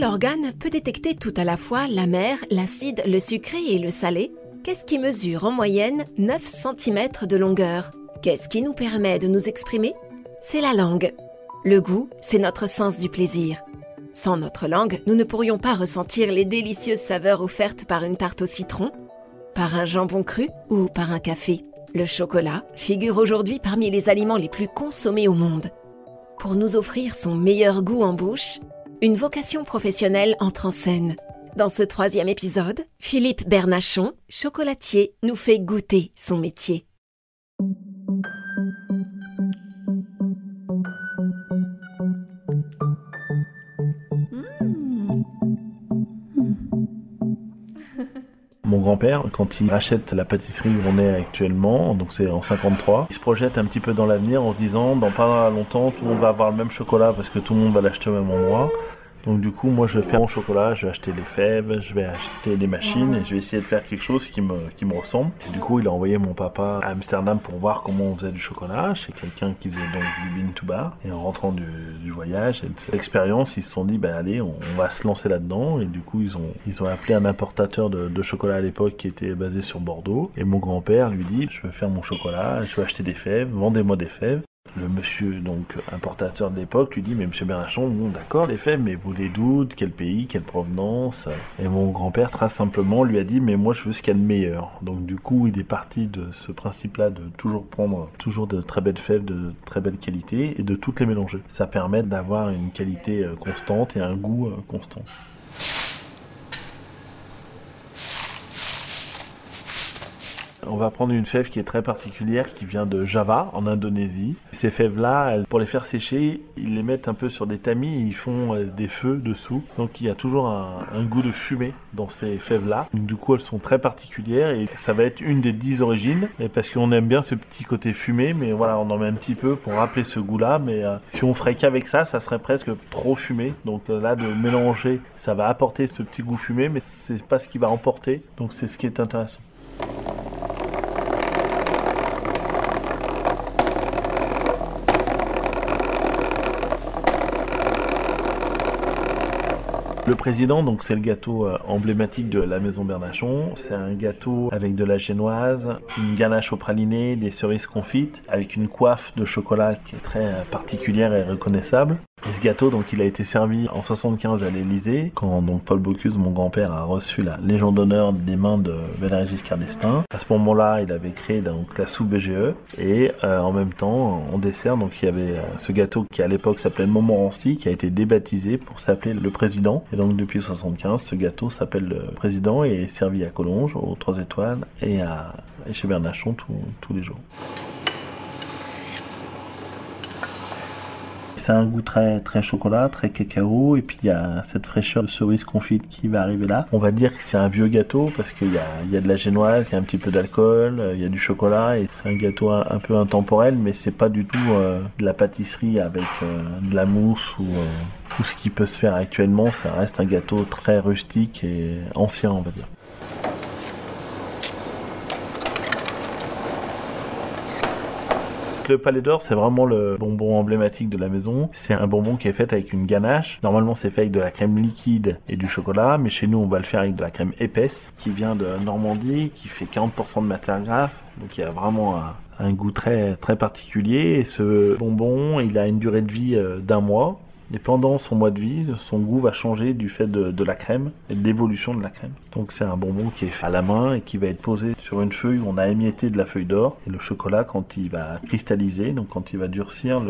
quel organe peut détecter tout à la fois l'amer, l'acide, le sucré et le salé? Qu'est-ce qui mesure en moyenne 9 cm de longueur? Qu'est-ce qui nous permet de nous exprimer? C'est la langue. Le goût, c'est notre sens du plaisir. Sans notre langue, nous ne pourrions pas ressentir les délicieuses saveurs offertes par une tarte au citron, par un jambon cru ou par un café. Le chocolat figure aujourd'hui parmi les aliments les plus consommés au monde. Pour nous offrir son meilleur goût en bouche, une vocation professionnelle entre en scène. Dans ce troisième épisode, Philippe Bernachon, chocolatier, nous fait goûter son métier. Mon grand-père, quand il rachète la pâtisserie où on est actuellement, donc c'est en 53, il se projette un petit peu dans l'avenir en se disant dans pas longtemps tout le monde va avoir le même chocolat parce que tout le monde va l'acheter au même endroit. Donc du coup, moi, je vais faire mon chocolat, je vais acheter les fèves, je vais acheter les machines et je vais essayer de faire quelque chose qui me, qui me ressemble. Et du coup, il a envoyé mon papa à Amsterdam pour voir comment on faisait du chocolat chez quelqu'un qui faisait donc du bean to bar. Et en rentrant du, du voyage et de cette ils se sont dit, ben allez, on, on, va se lancer là-dedans. Et du coup, ils ont, ils ont appelé un importateur de, de chocolat à l'époque qui était basé sur Bordeaux. Et mon grand-père lui dit, je veux faire mon chocolat, je veux acheter des fèves, vendez-moi des fèves. Le monsieur, donc importateur de l'époque, lui dit Mais monsieur Bernachon, bon, d'accord, les fèves, mais vous les doutes, quel pays, quelle provenance? Et mon grand-père, très simplement, lui a dit Mais moi, je veux ce qu'il y a de meilleur. Donc, du coup, il est parti de ce principe-là de toujours prendre toujours de très belles fèves, de très belle qualité, et de toutes les mélanger. Ça permet d'avoir une qualité constante et un goût constant. On va prendre une fève qui est très particulière, qui vient de Java, en Indonésie. Ces fèves-là, pour les faire sécher, ils les mettent un peu sur des tamis et ils font des feux dessous. Donc il y a toujours un, un goût de fumée dans ces fèves-là. Du coup, elles sont très particulières et ça va être une des dix origines. Et parce qu'on aime bien ce petit côté fumé, mais voilà, on en met un petit peu pour rappeler ce goût-là. Mais euh, si on ferait qu'avec ça, ça serait presque trop fumé. Donc euh, là, de mélanger, ça va apporter ce petit goût fumé, mais c'est pas ce qui va emporter. Donc c'est ce qui est intéressant. Le président, donc c'est le gâteau emblématique de la maison Bernachon. C'est un gâteau avec de la génoise, une ganache au praliné, des cerises confites, avec une coiffe de chocolat qui est très particulière et reconnaissable. Et ce gâteau, donc, il a été servi en 75 à l'Élysée, quand donc Paul Bocuse, mon grand-père, a reçu la Légion d'honneur des mains de Valéry Giscard d'Estaing. À ce moment-là, il avait créé donc la soupe BGE, et euh, en même temps, en dessert, donc il y avait euh, ce gâteau qui à l'époque s'appelait Montmorency, qui a été débaptisé pour s'appeler le Président. Et donc depuis 75, ce gâteau s'appelle le Président et est servi à Collonges, aux Trois Étoiles, et, et chez Bernachon tous les jours. C'est un goût très très chocolat, très cacao, et puis il y a cette fraîcheur de cerise confite qui va arriver là. On va dire que c'est un vieux gâteau parce qu'il y a, y a de la génoise, il y a un petit peu d'alcool, il y a du chocolat, et c'est un gâteau un, peu intemporel, mais c'est pas du tout euh, de la pâtisserie avec euh, de la mousse ou euh, tout ce qui peut se faire actuellement. Ça reste un gâteau très rustique et ancien, on va dire. Le palais d'or, c'est vraiment le bonbon emblématique de la maison. C'est un bonbon qui est fait avec une ganache. Normalement, c'est fait avec de la crème liquide et du chocolat, mais chez nous, on va le faire avec de la crème épaisse qui vient de Normandie, qui fait 40% de matière grasse. Donc, il y a vraiment un, goût très, très particulier. Et ce bonbon, il a une durée de vie d'un mois. Et pendant son mois de vie, son goût va changer du fait de, la crème et de l'évolution de la crème. Donc c'est un bonbon qui est fait à la main et qui va être posé sur une feuille où on a émietté de la feuille d'or. Et le chocolat, quand il va cristalliser, donc quand il va durcir,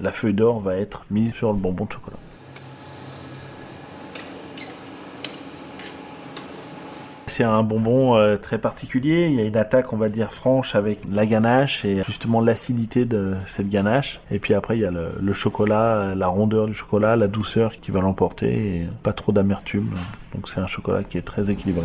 la feuille d'or va être mise sur le bonbon de chocolat. C'est un bonbon euh, très particulier. Il y a une attaque, on va dire, franche avec la ganache et justement l'acidité de cette ganache. Et puis après, il y a le, le, chocolat, la rondeur du chocolat, la douceur qui va l'emporter et pas trop d'amertume. Donc c'est un chocolat qui est très équilibré.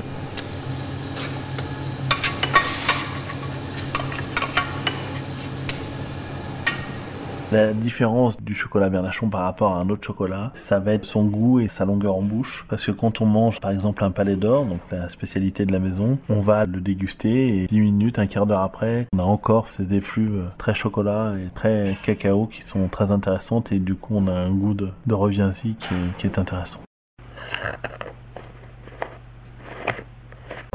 La différence du chocolat Bernachon par rapport à un autre chocolat, ça va être son goût et sa longueur en bouche. Parce que quand on mange par exemple un palais d'or, donc la spécialité de la maison, on va le déguster et 10 minutes, un quart d'heure après, on a encore ces effluves très chocolat et très cacao qui sont très intéressantes et du coup on a un goût de, reviens-y qui est intéressant.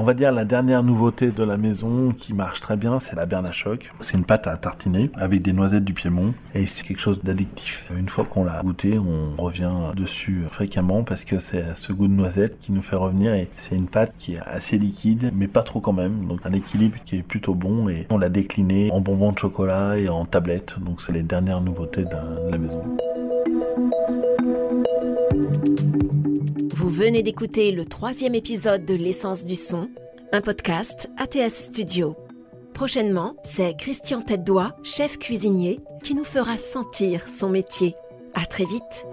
Va dire la dernière nouveauté de la maison qui marche très bien, c'est la berne à choc. C'est une pâte à tartiner avec des noisettes du Piémont et c'est quelque chose d'addictif. Une fois qu'on l'a goûté, on revient dessus fréquemment parce que c'est ce goût de noisette qui nous fait revenir et c'est une pâte qui est assez liquide mais pas trop quand même. Donc un équilibre qui est plutôt bon et on l'a décliné en bonbons de chocolat et en tablettes. Donc c'est les dernières nouveautés de la maison. Vous venez d'écouter le troisième épisode de L'essence du son, un podcast ATS Studio. Prochainement, c'est Christian tête chef cuisinier, qui nous fera sentir son métier. À très vite.